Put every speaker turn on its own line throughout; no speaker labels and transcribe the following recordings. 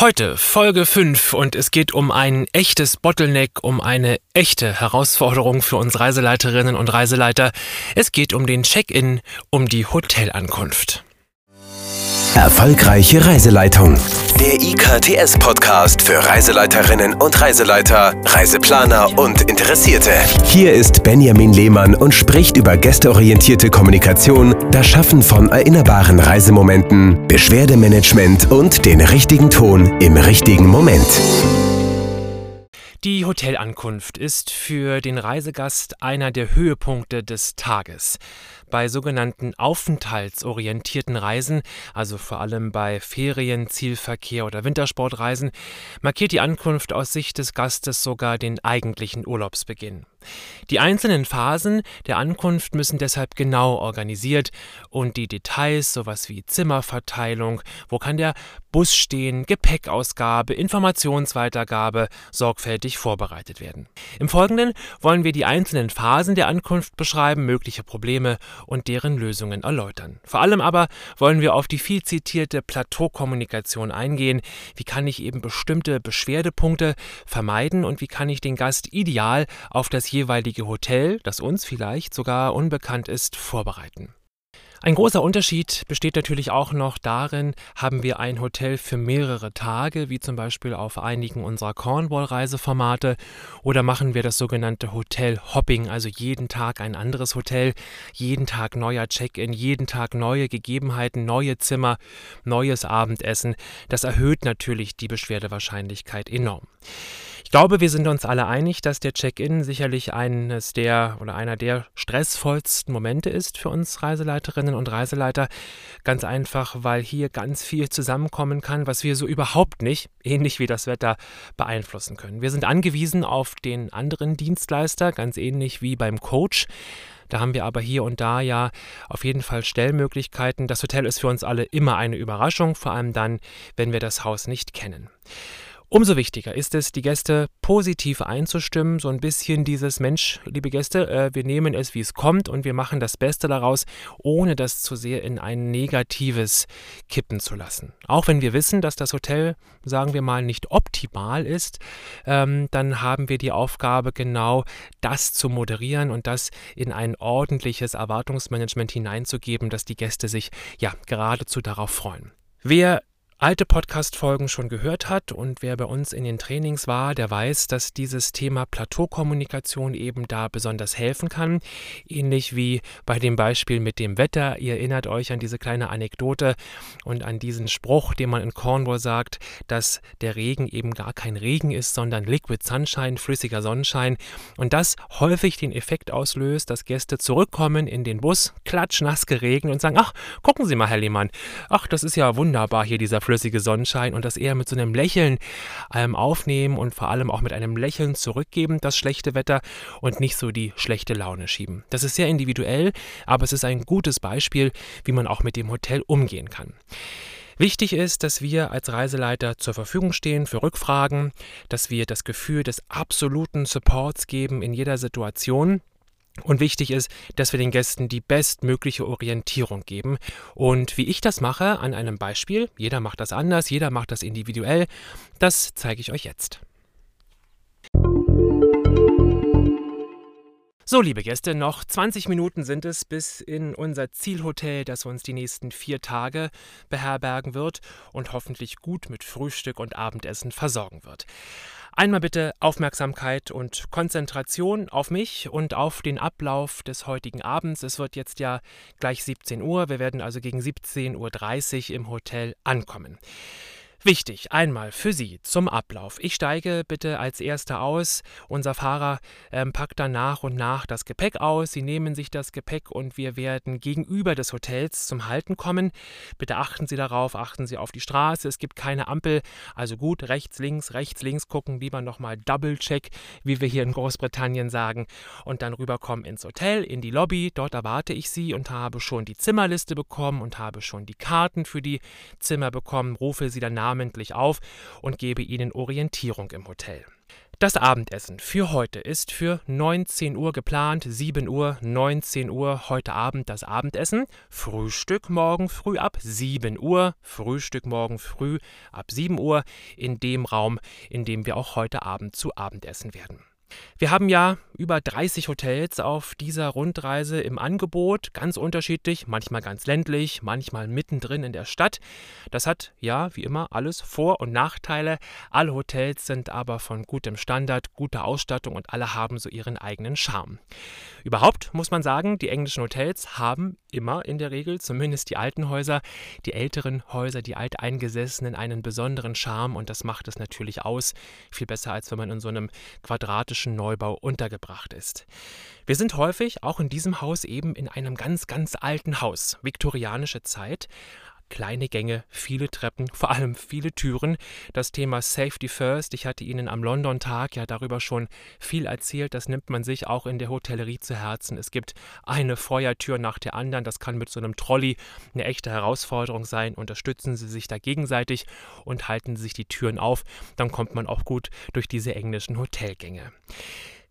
Heute Folge 5 und es geht um ein echtes Bottleneck, um eine echte Herausforderung für uns Reiseleiterinnen und Reiseleiter. Es geht um den Check-in, um die Hotelankunft.
Erfolgreiche Reiseleitung. Der IKTS-Podcast für Reiseleiterinnen und Reiseleiter, Reiseplaner und Interessierte. Hier ist Benjamin Lehmann und spricht über gästeorientierte Kommunikation, das Schaffen von erinnerbaren Reisemomenten, Beschwerdemanagement und den richtigen Ton im richtigen Moment.
Die Hotelankunft ist für den Reisegast einer der Höhepunkte des Tages. Bei sogenannten aufenthaltsorientierten Reisen, also vor allem bei Ferien, Zielverkehr oder Wintersportreisen, markiert die Ankunft aus Sicht des Gastes sogar den eigentlichen Urlaubsbeginn. Die einzelnen Phasen der Ankunft müssen deshalb genau organisiert und die Details, sowas wie Zimmerverteilung, wo kann der Bus stehen, Gepäckausgabe, Informationsweitergabe sorgfältig vorbereitet werden. Im Folgenden wollen wir die einzelnen Phasen der Ankunft beschreiben, mögliche Probleme und deren Lösungen erläutern. Vor allem aber wollen wir auf die viel zitierte Plateaukommunikation eingehen. Wie kann ich eben bestimmte Beschwerdepunkte vermeiden und wie kann ich den Gast ideal auf das jeweilige Hotel, das uns vielleicht sogar unbekannt ist, vorbereiten. Ein großer Unterschied besteht natürlich auch noch darin, haben wir ein Hotel für mehrere Tage, wie zum Beispiel auf einigen unserer Cornwall-Reiseformate, oder machen wir das sogenannte Hotel-Hopping, also jeden Tag ein anderes Hotel, jeden Tag neuer Check-in, jeden Tag neue Gegebenheiten, neue Zimmer, neues Abendessen. Das erhöht natürlich die Beschwerdewahrscheinlichkeit enorm. Ich glaube, wir sind uns alle einig, dass der Check-in sicherlich eines der oder einer der stressvollsten Momente ist für uns Reiseleiterinnen und Reiseleiter. Ganz einfach, weil hier ganz viel zusammenkommen kann, was wir so überhaupt nicht, ähnlich wie das Wetter, beeinflussen können. Wir sind angewiesen auf den anderen Dienstleister, ganz ähnlich wie beim Coach. Da haben wir aber hier und da ja auf jeden Fall Stellmöglichkeiten. Das Hotel ist für uns alle immer eine Überraschung, vor allem dann, wenn wir das Haus nicht kennen. Umso wichtiger ist es, die Gäste positiv einzustimmen, so ein bisschen dieses Mensch, liebe Gäste, äh, wir nehmen es, wie es kommt und wir machen das Beste daraus, ohne das zu sehr in ein negatives kippen zu lassen. Auch wenn wir wissen, dass das Hotel, sagen wir mal, nicht optimal ist, ähm, dann haben wir die Aufgabe, genau das zu moderieren und das in ein ordentliches Erwartungsmanagement hineinzugeben, dass die Gäste sich ja geradezu darauf freuen. Wer alte Podcast-Folgen schon gehört hat und wer bei uns in den Trainings war, der weiß, dass dieses Thema Plateaukommunikation eben da besonders helfen kann. Ähnlich wie bei dem Beispiel mit dem Wetter. Ihr erinnert euch an diese kleine Anekdote und an diesen Spruch, den man in Cornwall sagt, dass der Regen eben gar kein Regen ist, sondern Liquid Sunshine, flüssiger Sonnenschein. Und das häufig den Effekt auslöst, dass Gäste zurückkommen in den Bus, klatschnass geregnet und sagen, ach, gucken Sie mal, Herr Lehmann, ach, das ist ja wunderbar hier, dieser flüssige Sonnenschein und das eher mit so einem Lächeln ähm, aufnehmen und vor allem auch mit einem Lächeln zurückgeben, das schlechte Wetter und nicht so die schlechte Laune schieben. Das ist sehr individuell, aber es ist ein gutes Beispiel, wie man auch mit dem Hotel umgehen kann. Wichtig ist, dass wir als Reiseleiter zur Verfügung stehen für Rückfragen, dass wir das Gefühl des absoluten Supports geben in jeder Situation und wichtig ist, dass wir den Gästen die bestmögliche Orientierung geben. Und wie ich das mache, an einem Beispiel, jeder macht das anders, jeder macht das individuell, das zeige ich euch jetzt. So, liebe Gäste, noch 20 Minuten sind es bis in unser Zielhotel, das uns die nächsten vier Tage beherbergen wird und hoffentlich gut mit Frühstück und Abendessen versorgen wird. Einmal bitte Aufmerksamkeit und Konzentration auf mich und auf den Ablauf des heutigen Abends. Es wird jetzt ja gleich 17 Uhr. Wir werden also gegen 17.30 Uhr im Hotel ankommen. Wichtig, einmal für Sie zum Ablauf. Ich steige bitte als Erster aus. Unser Fahrer ähm, packt dann nach und nach das Gepäck aus. Sie nehmen sich das Gepäck und wir werden gegenüber des Hotels zum Halten kommen. Bitte achten Sie darauf, achten Sie auf die Straße. Es gibt keine Ampel. Also gut, rechts, links, rechts, links gucken. Lieber nochmal Double-Check, wie wir hier in Großbritannien sagen. Und dann rüberkommen ins Hotel, in die Lobby. Dort erwarte ich Sie und habe schon die Zimmerliste bekommen und habe schon die Karten für die Zimmer bekommen. Rufe Sie danach namentlich auf und gebe ihnen Orientierung im Hotel. Das Abendessen für heute ist für 19 Uhr geplant, 7 Uhr, 19 Uhr heute Abend das Abendessen, Frühstück morgen früh ab 7 Uhr, Frühstück morgen früh ab 7 Uhr in dem Raum, in dem wir auch heute Abend zu Abendessen werden. Wir haben ja über 30 Hotels auf dieser Rundreise im Angebot, ganz unterschiedlich, manchmal ganz ländlich, manchmal mittendrin in der Stadt. Das hat ja, wie immer, alles Vor- und Nachteile. Alle Hotels sind aber von gutem Standard, guter Ausstattung und alle haben so ihren eigenen Charme. Überhaupt muss man sagen, die englischen Hotels haben immer in der Regel, zumindest die alten Häuser, die älteren Häuser, die alteingesessenen, einen besonderen Charme und das macht es natürlich aus. Viel besser, als wenn man in so einem quadratischen Neubau untergebracht ist. Wir sind häufig, auch in diesem Haus, eben in einem ganz, ganz alten Haus, viktorianische Zeit kleine Gänge, viele Treppen, vor allem viele Türen. Das Thema Safety First, ich hatte Ihnen am London-Tag ja darüber schon viel erzählt, das nimmt man sich auch in der Hotellerie zu Herzen. Es gibt eine Feuertür nach der anderen, das kann mit so einem Trolley eine echte Herausforderung sein. Unterstützen Sie sich da gegenseitig und halten Sie sich die Türen auf, dann kommt man auch gut durch diese englischen Hotelgänge.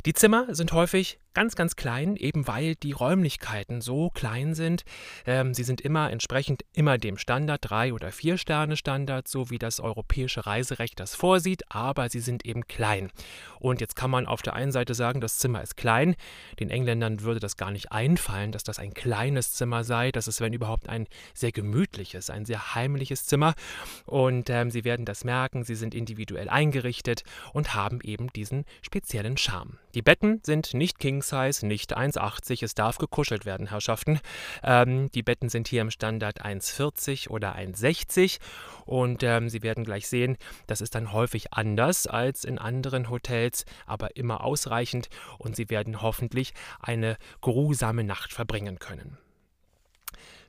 Die Zimmer sind häufig ganz, ganz klein, eben weil die Räumlichkeiten so klein sind. Ähm, sie sind immer entsprechend immer dem Standard, drei oder vier Sterne Standard, so wie das europäische Reiserecht das vorsieht, aber sie sind eben klein. Und jetzt kann man auf der einen Seite sagen, das Zimmer ist klein. Den Engländern würde das gar nicht einfallen, dass das ein kleines Zimmer sei. Das ist, wenn überhaupt, ein sehr gemütliches, ein sehr heimliches Zimmer. Und ähm, sie werden das merken, sie sind individuell eingerichtet und haben eben diesen speziellen Charme. Die Betten sind nicht Kings Size, nicht 1,80. Es darf gekuschelt werden, Herrschaften. Ähm, die Betten sind hier im Standard 1,40 oder 1,60 und ähm, Sie werden gleich sehen, das ist dann häufig anders als in anderen Hotels, aber immer ausreichend und Sie werden hoffentlich eine geruhsame Nacht verbringen können.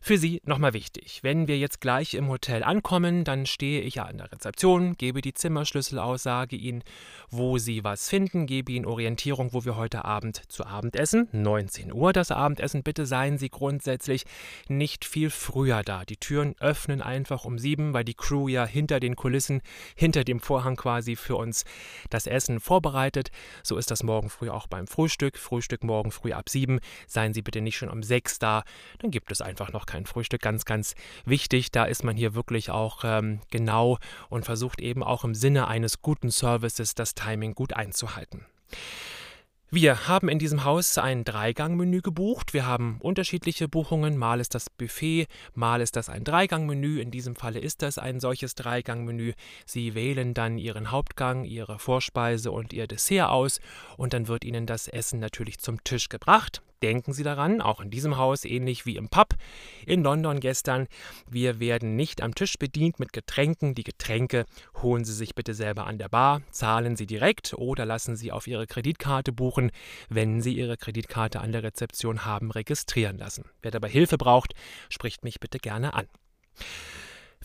Für Sie nochmal wichtig, wenn wir jetzt gleich im Hotel ankommen, dann stehe ich ja an der Rezeption, gebe die Zimmerschlüssel aus, sage Ihnen, wo Sie was finden, gebe Ihnen Orientierung, wo wir heute Abend zu Abend essen. 19 Uhr das Abendessen. Bitte seien Sie grundsätzlich nicht viel früher da. Die Türen öffnen einfach um sieben, weil die Crew ja hinter den Kulissen, hinter dem Vorhang quasi für uns das Essen vorbereitet. So ist das morgen früh auch beim Frühstück. Frühstück morgen früh ab sieben. Seien Sie bitte nicht schon um sechs da, dann gibt es einfach noch kein Frühstück. Ganz, ganz wichtig. Da ist man hier wirklich auch ähm, genau und versucht eben auch im Sinne eines guten Services das Timing gut einzuhalten. Wir haben in diesem Haus ein Dreigangmenü gebucht. Wir haben unterschiedliche Buchungen. Mal ist das Buffet, mal ist das ein Dreigangmenü. In diesem Falle ist das ein solches Dreigangmenü. Sie wählen dann Ihren Hauptgang, Ihre Vorspeise und Ihr Dessert aus und dann wird Ihnen das Essen natürlich zum Tisch gebracht. Denken Sie daran, auch in diesem Haus, ähnlich wie im Pub in London gestern, wir werden nicht am Tisch bedient mit Getränken. Die Getränke holen Sie sich bitte selber an der Bar, zahlen Sie direkt oder lassen Sie auf Ihre Kreditkarte buchen, wenn Sie Ihre Kreditkarte an der Rezeption haben registrieren lassen. Wer dabei Hilfe braucht, spricht mich bitte gerne an.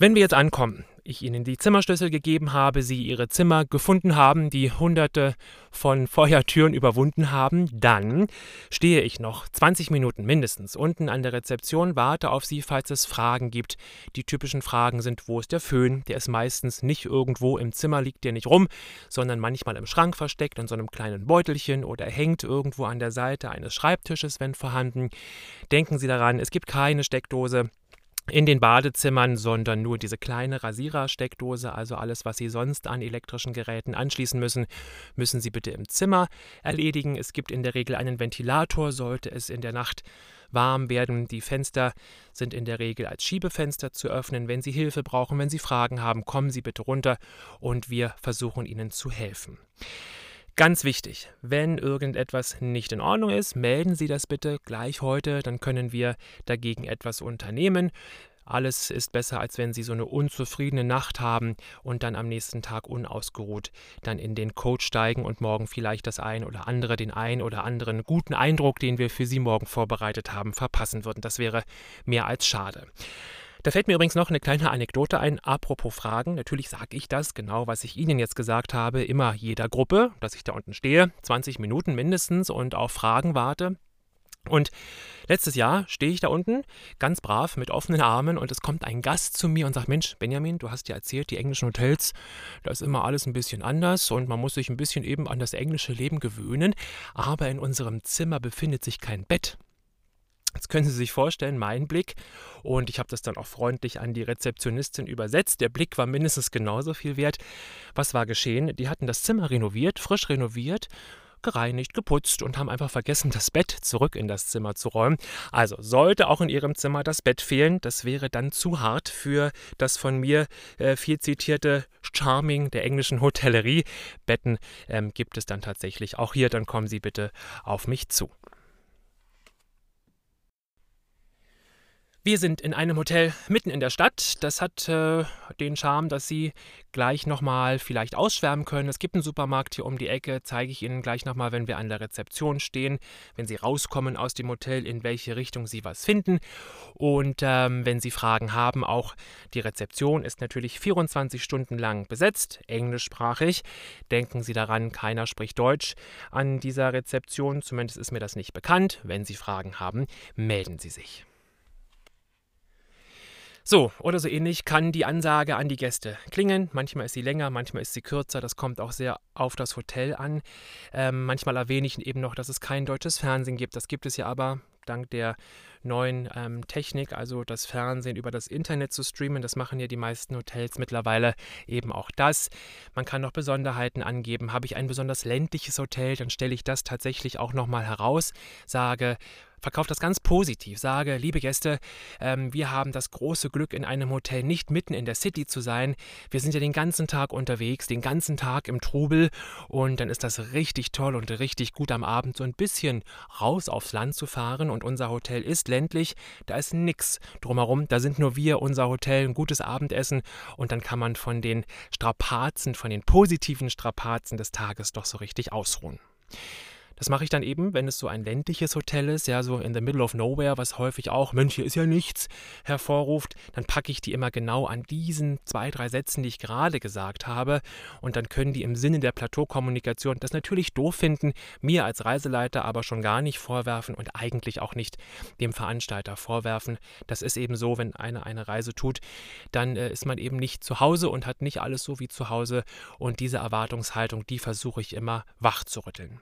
Wenn wir jetzt ankommen, ich Ihnen die Zimmerschlüssel gegeben habe, Sie Ihre Zimmer gefunden haben, die hunderte von Feuertüren überwunden haben, dann stehe ich noch 20 Minuten mindestens unten an der Rezeption, warte auf Sie, falls es Fragen gibt. Die typischen Fragen sind, wo ist der Föhn? Der ist meistens nicht irgendwo im Zimmer, liegt der nicht rum, sondern manchmal im Schrank versteckt in so einem kleinen Beutelchen oder hängt irgendwo an der Seite eines Schreibtisches, wenn vorhanden. Denken Sie daran, es gibt keine Steckdose in den Badezimmern, sondern nur diese kleine Rasierersteckdose, also alles, was Sie sonst an elektrischen Geräten anschließen müssen, müssen Sie bitte im Zimmer erledigen. Es gibt in der Regel einen Ventilator, sollte es in der Nacht warm werden. Die Fenster sind in der Regel als Schiebefenster zu öffnen. Wenn Sie Hilfe brauchen, wenn Sie Fragen haben, kommen Sie bitte runter und wir versuchen Ihnen zu helfen. Ganz wichtig, wenn irgendetwas nicht in Ordnung ist, melden Sie das bitte gleich heute, dann können wir dagegen etwas unternehmen. Alles ist besser, als wenn Sie so eine unzufriedene Nacht haben und dann am nächsten Tag unausgeruht dann in den Coach steigen und morgen vielleicht das ein oder andere, den ein oder anderen guten Eindruck, den wir für Sie morgen vorbereitet haben, verpassen würden. Das wäre mehr als schade. Da fällt mir übrigens noch eine kleine Anekdote ein, apropos Fragen. Natürlich sage ich das, genau was ich Ihnen jetzt gesagt habe, immer jeder Gruppe, dass ich da unten stehe, 20 Minuten mindestens und auf Fragen warte. Und letztes Jahr stehe ich da unten, ganz brav, mit offenen Armen und es kommt ein Gast zu mir und sagt, Mensch, Benjamin, du hast ja erzählt, die englischen Hotels, da ist immer alles ein bisschen anders und man muss sich ein bisschen eben an das englische Leben gewöhnen, aber in unserem Zimmer befindet sich kein Bett. Jetzt können Sie sich vorstellen, mein Blick, und ich habe das dann auch freundlich an die Rezeptionistin übersetzt. Der Blick war mindestens genauso viel wert. Was war geschehen? Die hatten das Zimmer renoviert, frisch renoviert gereinigt, geputzt und haben einfach vergessen, das Bett zurück in das Zimmer zu räumen. Also sollte auch in Ihrem Zimmer das Bett fehlen, das wäre dann zu hart für das von mir äh, viel zitierte Charming der englischen Hotellerie. Betten ähm, gibt es dann tatsächlich auch hier, dann kommen Sie bitte auf mich zu. Wir sind in einem Hotel mitten in der Stadt. Das hat äh, den Charme, dass Sie gleich nochmal vielleicht ausschwärmen können. Es gibt einen Supermarkt hier um die Ecke, zeige ich Ihnen gleich nochmal, wenn wir an der Rezeption stehen, wenn Sie rauskommen aus dem Hotel, in welche Richtung Sie was finden. Und ähm, wenn Sie Fragen haben, auch die Rezeption ist natürlich 24 Stunden lang besetzt, englischsprachig. Denken Sie daran, keiner spricht Deutsch an dieser Rezeption, zumindest ist mir das nicht bekannt. Wenn Sie Fragen haben, melden Sie sich. So, oder so ähnlich kann die Ansage an die Gäste klingen. Manchmal ist sie länger, manchmal ist sie kürzer. Das kommt auch sehr auf das Hotel an. Ähm, manchmal erwähne ich eben noch, dass es kein deutsches Fernsehen gibt. Das gibt es ja aber dank der neuen ähm, Technik, also das Fernsehen über das Internet zu streamen. Das machen ja die meisten Hotels mittlerweile eben auch das. Man kann noch Besonderheiten angeben. Habe ich ein besonders ländliches Hotel, dann stelle ich das tatsächlich auch nochmal heraus, sage, verkaufe das ganz positiv, sage, liebe Gäste, ähm, wir haben das große Glück, in einem Hotel nicht mitten in der City zu sein. Wir sind ja den ganzen Tag unterwegs, den ganzen Tag im Trubel. Und dann ist das richtig toll und richtig gut am Abend so ein bisschen raus aufs Land zu fahren. Und unser Hotel ist ländlich, da ist nichts drumherum, da sind nur wir, unser Hotel, ein gutes Abendessen. Und dann kann man von den Strapazen, von den positiven Strapazen des Tages doch so richtig ausruhen. Das mache ich dann eben, wenn es so ein ländliches Hotel ist, ja, so in the middle of nowhere, was häufig auch, Mensch, ist ja nichts, hervorruft, dann packe ich die immer genau an diesen zwei, drei Sätzen, die ich gerade gesagt habe. Und dann können die im Sinne der Plateaukommunikation das natürlich doof finden, mir als Reiseleiter aber schon gar nicht vorwerfen und eigentlich auch nicht dem Veranstalter vorwerfen. Das ist eben so, wenn einer eine Reise tut, dann äh, ist man eben nicht zu Hause und hat nicht alles so wie zu Hause. Und diese Erwartungshaltung, die versuche ich immer wach zu rütteln.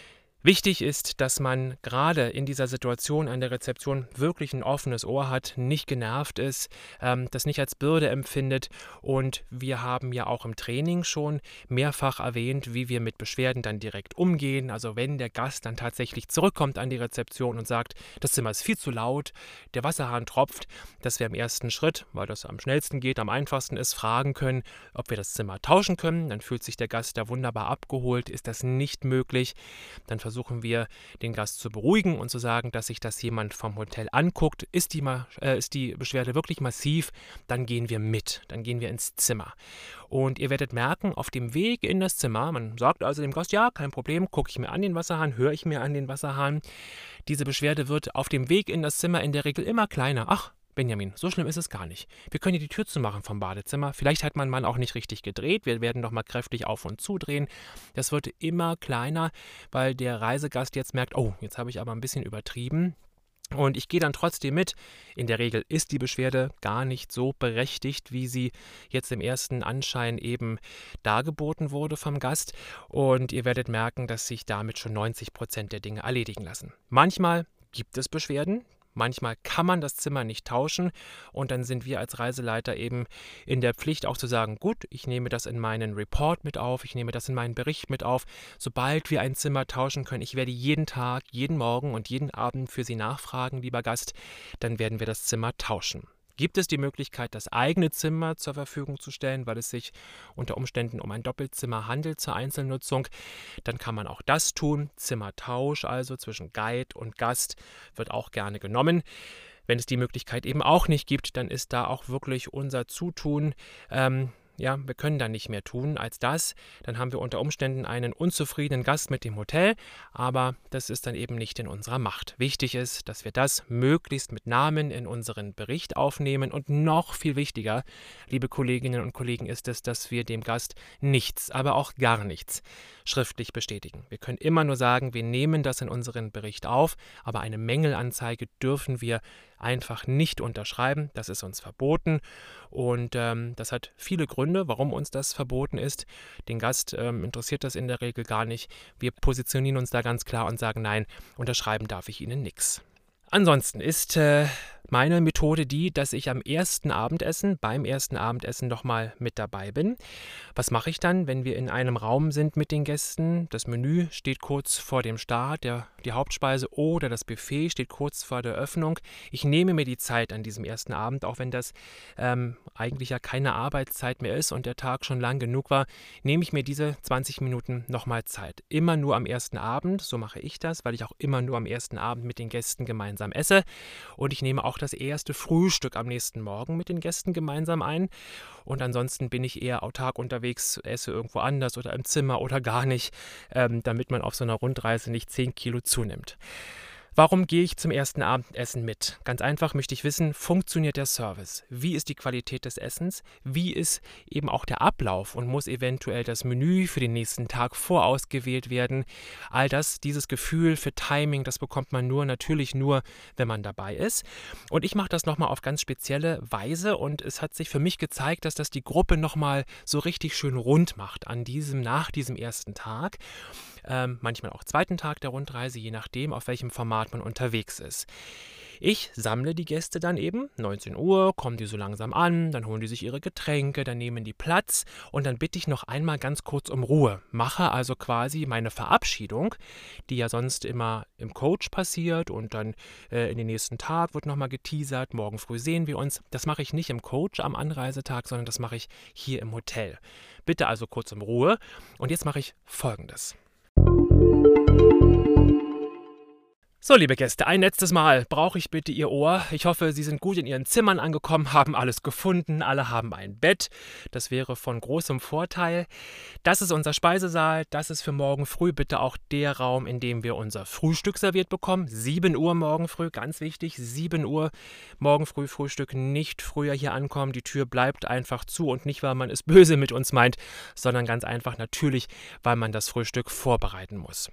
Wichtig ist, dass man gerade in dieser Situation an der Rezeption wirklich ein offenes Ohr hat, nicht genervt ist, ähm, das nicht als Bürde empfindet. Und wir haben ja auch im Training schon mehrfach erwähnt, wie wir mit Beschwerden dann direkt umgehen. Also wenn der Gast dann tatsächlich zurückkommt an die Rezeption und sagt, das Zimmer ist viel zu laut, der Wasserhahn tropft, dass wir im ersten Schritt, weil das am schnellsten geht, am einfachsten ist, fragen können, ob wir das Zimmer tauschen können. Dann fühlt sich der Gast da wunderbar abgeholt. Ist das nicht möglich, dann versuchen wir, den Gast zu beruhigen und zu sagen, dass sich das jemand vom Hotel anguckt. Ist die, äh, ist die Beschwerde wirklich massiv, dann gehen wir mit, dann gehen wir ins Zimmer. Und ihr werdet merken, auf dem Weg in das Zimmer, man sagt also dem Gast, ja, kein Problem, gucke ich mir an den Wasserhahn, höre ich mir an den Wasserhahn. Diese Beschwerde wird auf dem Weg in das Zimmer in der Regel immer kleiner. Ach, Benjamin, so schlimm ist es gar nicht. Wir können hier die Tür zumachen vom Badezimmer. Vielleicht hat mein Mann auch nicht richtig gedreht. Wir werden noch mal kräftig auf und zudrehen. Das wird immer kleiner, weil der Reisegast jetzt merkt, oh, jetzt habe ich aber ein bisschen übertrieben. Und ich gehe dann trotzdem mit. In der Regel ist die Beschwerde gar nicht so berechtigt, wie sie jetzt im ersten Anschein eben dargeboten wurde vom Gast. Und ihr werdet merken, dass sich damit schon 90 Prozent der Dinge erledigen lassen. Manchmal gibt es Beschwerden, Manchmal kann man das Zimmer nicht tauschen und dann sind wir als Reiseleiter eben in der Pflicht auch zu sagen, gut, ich nehme das in meinen Report mit auf, ich nehme das in meinen Bericht mit auf. Sobald wir ein Zimmer tauschen können, ich werde jeden Tag, jeden Morgen und jeden Abend für Sie nachfragen, lieber Gast, dann werden wir das Zimmer tauschen. Gibt es die Möglichkeit, das eigene Zimmer zur Verfügung zu stellen, weil es sich unter Umständen um ein Doppelzimmer handelt zur Einzelnutzung, dann kann man auch das tun. Zimmertausch also zwischen Guide und Gast wird auch gerne genommen. Wenn es die Möglichkeit eben auch nicht gibt, dann ist da auch wirklich unser Zutun ähm, ja, wir können dann nicht mehr tun als das. Dann haben wir unter Umständen einen unzufriedenen Gast mit dem Hotel, aber das ist dann eben nicht in unserer Macht. Wichtig ist, dass wir das möglichst mit Namen in unseren Bericht aufnehmen und noch viel wichtiger, liebe Kolleginnen und Kollegen, ist es, dass wir dem Gast nichts, aber auch gar nichts schriftlich bestätigen. Wir können immer nur sagen, wir nehmen das in unseren Bericht auf, aber eine Mängelanzeige dürfen wir einfach nicht unterschreiben. Das ist uns verboten und ähm, das hat viele Gründe, warum uns das verboten ist. Den Gast ähm, interessiert das in der Regel gar nicht. Wir positionieren uns da ganz klar und sagen, nein, unterschreiben darf ich Ihnen nichts. Ansonsten ist äh, meine Methode die, dass ich am ersten Abendessen, beim ersten Abendessen nochmal mit dabei bin. Was mache ich dann, wenn wir in einem Raum sind mit den Gästen? Das Menü steht kurz vor dem Start, der, die Hauptspeise oder das Buffet steht kurz vor der Öffnung. Ich nehme mir die Zeit an diesem ersten Abend, auch wenn das ähm, eigentlich ja keine Arbeitszeit mehr ist und der Tag schon lang genug war, nehme ich mir diese 20 Minuten nochmal Zeit. Immer nur am ersten Abend, so mache ich das, weil ich auch immer nur am ersten Abend mit den Gästen gemeinsam esse. Und ich nehme auch das erste Frühstück am nächsten Morgen mit den Gästen gemeinsam ein. Und ansonsten bin ich eher autark unterwegs, esse irgendwo anders oder im Zimmer oder gar nicht, ähm, damit man auf so einer Rundreise nicht 10 Kilo zunimmt. Warum gehe ich zum ersten Abendessen mit? Ganz einfach möchte ich wissen, funktioniert der Service? Wie ist die Qualität des Essens? Wie ist eben auch der Ablauf und muss eventuell das Menü für den nächsten Tag vorausgewählt werden? All das, dieses Gefühl für Timing, das bekommt man nur natürlich nur, wenn man dabei ist. Und ich mache das nochmal auf ganz spezielle Weise und es hat sich für mich gezeigt, dass das die Gruppe nochmal so richtig schön rund macht an diesem, nach diesem ersten Tag ähm, manchmal auch zweiten Tag der Rundreise, je nachdem, auf welchem Format man unterwegs ist. Ich sammle die Gäste dann eben, 19 Uhr, kommen die so langsam an, dann holen die sich ihre Getränke, dann nehmen die Platz und dann bitte ich noch einmal ganz kurz um Ruhe. Mache also quasi meine Verabschiedung, die ja sonst immer im Coach passiert und dann äh, in den nächsten Tag wird nochmal geteasert, morgen früh sehen wir uns. Das mache ich nicht im Coach am Anreisetag, sondern das mache ich hier im Hotel. Bitte also kurz um Ruhe und jetzt mache ich folgendes. So, liebe Gäste, ein letztes Mal brauche ich bitte Ihr Ohr. Ich hoffe, Sie sind gut in Ihren Zimmern angekommen, haben alles gefunden, alle haben ein Bett. Das wäre von großem Vorteil. Das ist unser Speisesaal. Das ist für morgen früh bitte auch der Raum, in dem wir unser Frühstück serviert bekommen. 7 Uhr morgen früh, ganz wichtig, 7 Uhr morgen früh Frühstück. Nicht früher hier ankommen. Die Tür bleibt einfach zu und nicht, weil man es böse mit uns meint, sondern ganz einfach natürlich, weil man das Frühstück vorbereiten muss.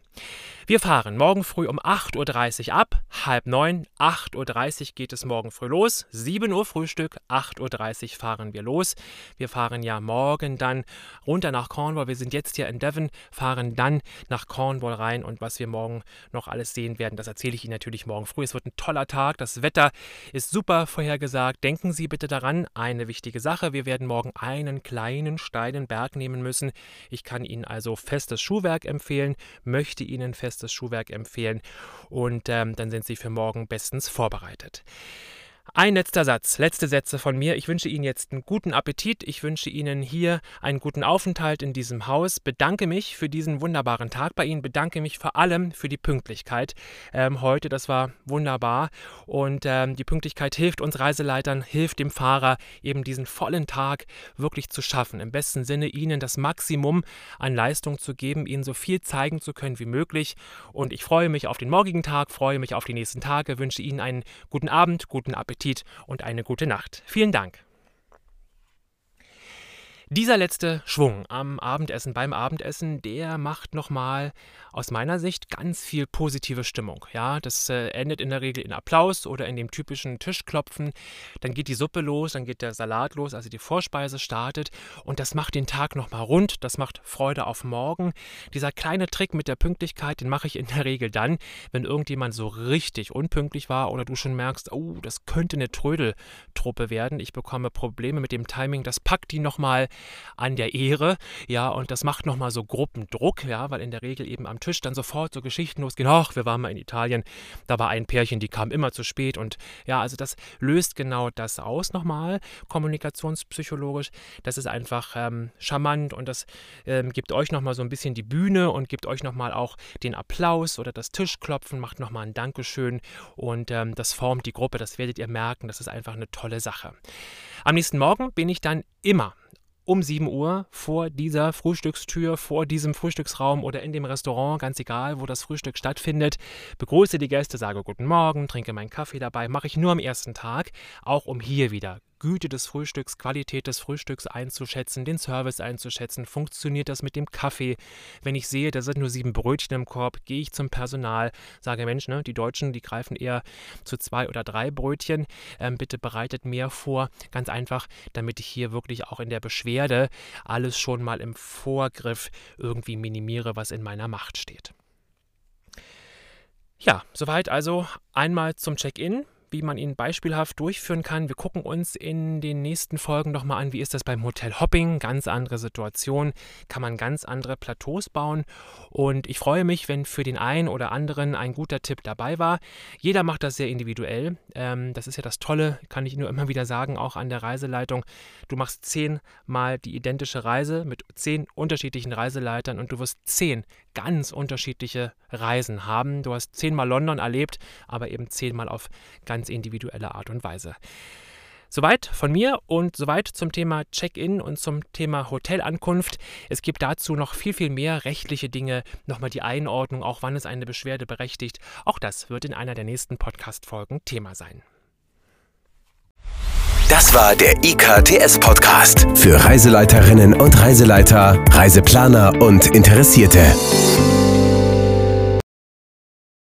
Wir fahren morgen früh um 8.30 Uhr ab, halb neun, 8.30 Uhr geht es morgen früh los, 7 Uhr Frühstück, 8.30 Uhr fahren wir los. Wir fahren ja morgen dann runter nach Cornwall, wir sind jetzt hier in Devon, fahren dann nach Cornwall rein und was wir morgen noch alles sehen werden, das erzähle ich Ihnen natürlich morgen früh. Es wird ein toller Tag, das Wetter ist super vorhergesagt. Denken Sie bitte daran, eine wichtige Sache, wir werden morgen einen kleinen steilen Berg nehmen müssen. Ich kann Ihnen also festes Schuhwerk empfehlen, möchte Ihnen festes Schuhwerk empfehlen und ähm, dann sind Sie für morgen bestens vorbereitet. Ein letzter Satz, letzte Sätze von mir. Ich wünsche Ihnen jetzt einen guten Appetit. Ich wünsche Ihnen hier einen guten Aufenthalt in diesem Haus. Bedanke mich für diesen wunderbaren Tag bei Ihnen. Bedanke mich vor allem für die Pünktlichkeit ähm, heute. Das war wunderbar. Und ähm, die Pünktlichkeit hilft uns Reiseleitern, hilft dem Fahrer, eben diesen vollen Tag wirklich zu schaffen. Im besten Sinne Ihnen das Maximum an Leistung zu geben, Ihnen so viel zeigen zu können wie möglich. Und ich freue mich auf den morgigen Tag, freue mich auf die nächsten Tage, wünsche Ihnen einen guten Abend, guten Appetit Appetit und eine gute Nacht. Vielen Dank. Dieser letzte Schwung am Abendessen, beim Abendessen, der macht nochmal aus meiner Sicht ganz viel positive Stimmung. Ja, das äh, endet in der Regel in Applaus oder in dem typischen Tischklopfen. Dann geht die Suppe los, dann geht der Salat los, also die Vorspeise startet und das macht den Tag nochmal rund, das macht Freude auf morgen. Dieser kleine Trick mit der Pünktlichkeit, den mache ich in der Regel dann, wenn irgendjemand so richtig unpünktlich war oder du schon merkst, oh, das könnte eine Trödeltruppe werden. Ich bekomme Probleme mit dem Timing, das packt die nochmal an der Ehre, ja, und das macht nochmal so Gruppendruck, ja, weil in der Regel eben am Tisch dann sofort so Geschichten losgehen, ach, wir waren mal in Italien, da war ein Pärchen, die kam immer zu spät. Und ja, also das löst genau das aus nochmal, kommunikationspsychologisch, das ist einfach ähm, charmant und das ähm, gibt euch nochmal so ein bisschen die Bühne und gibt euch nochmal auch den Applaus oder das Tischklopfen, macht nochmal ein Dankeschön und ähm, das formt die Gruppe, das werdet ihr merken, das ist einfach eine tolle Sache. Am nächsten Morgen bin ich dann immer um 7 Uhr vor dieser Frühstückstür, vor diesem Frühstücksraum oder in dem Restaurant, ganz egal, wo das Frühstück stattfindet, begrüße die Gäste, sage Guten Morgen, trinke meinen Kaffee dabei, mache ich nur am ersten Tag, auch um hier wieder Güte des Frühstücks, Qualität des Frühstücks einzuschätzen, den Service einzuschätzen. Funktioniert das mit dem Kaffee? Wenn ich sehe, da sind nur sieben Brötchen im Korb, gehe ich zum Personal, sage Mensch, ne, die Deutschen, die greifen eher zu zwei oder drei Brötchen. Ähm, bitte bereitet mehr vor. Ganz einfach, damit ich hier wirklich auch in der Beschwerde alles schon mal im Vorgriff irgendwie minimiere, was in meiner Macht steht. Ja, soweit also einmal zum Check-in wie man ihn beispielhaft durchführen kann. Wir gucken uns in den nächsten Folgen nochmal an, wie ist das beim Hotel Hopping. Ganz andere Situation, kann man ganz andere Plateaus bauen. Und ich freue mich, wenn für den einen oder anderen ein guter Tipp dabei war. Jeder macht das sehr individuell. Ähm, das ist ja das Tolle, kann ich nur immer wieder sagen, auch an der Reiseleitung. Du machst zehnmal die identische Reise mit zehn unterschiedlichen Reiseleitern und du wirst zehn ganz unterschiedliche Reisen haben. Du hast zehnmal London erlebt, aber eben zehnmal auf ganz individuelle Art und Weise. Soweit von mir und soweit zum Thema Check-in und zum Thema Hotelankunft. Es gibt dazu noch viel, viel mehr rechtliche Dinge, nochmal die Einordnung, auch wann es eine Beschwerde berechtigt. Auch das wird in einer der nächsten Podcast-Folgen Thema sein.
Das war der IKTS-Podcast für Reiseleiterinnen und Reiseleiter, Reiseplaner und Interessierte.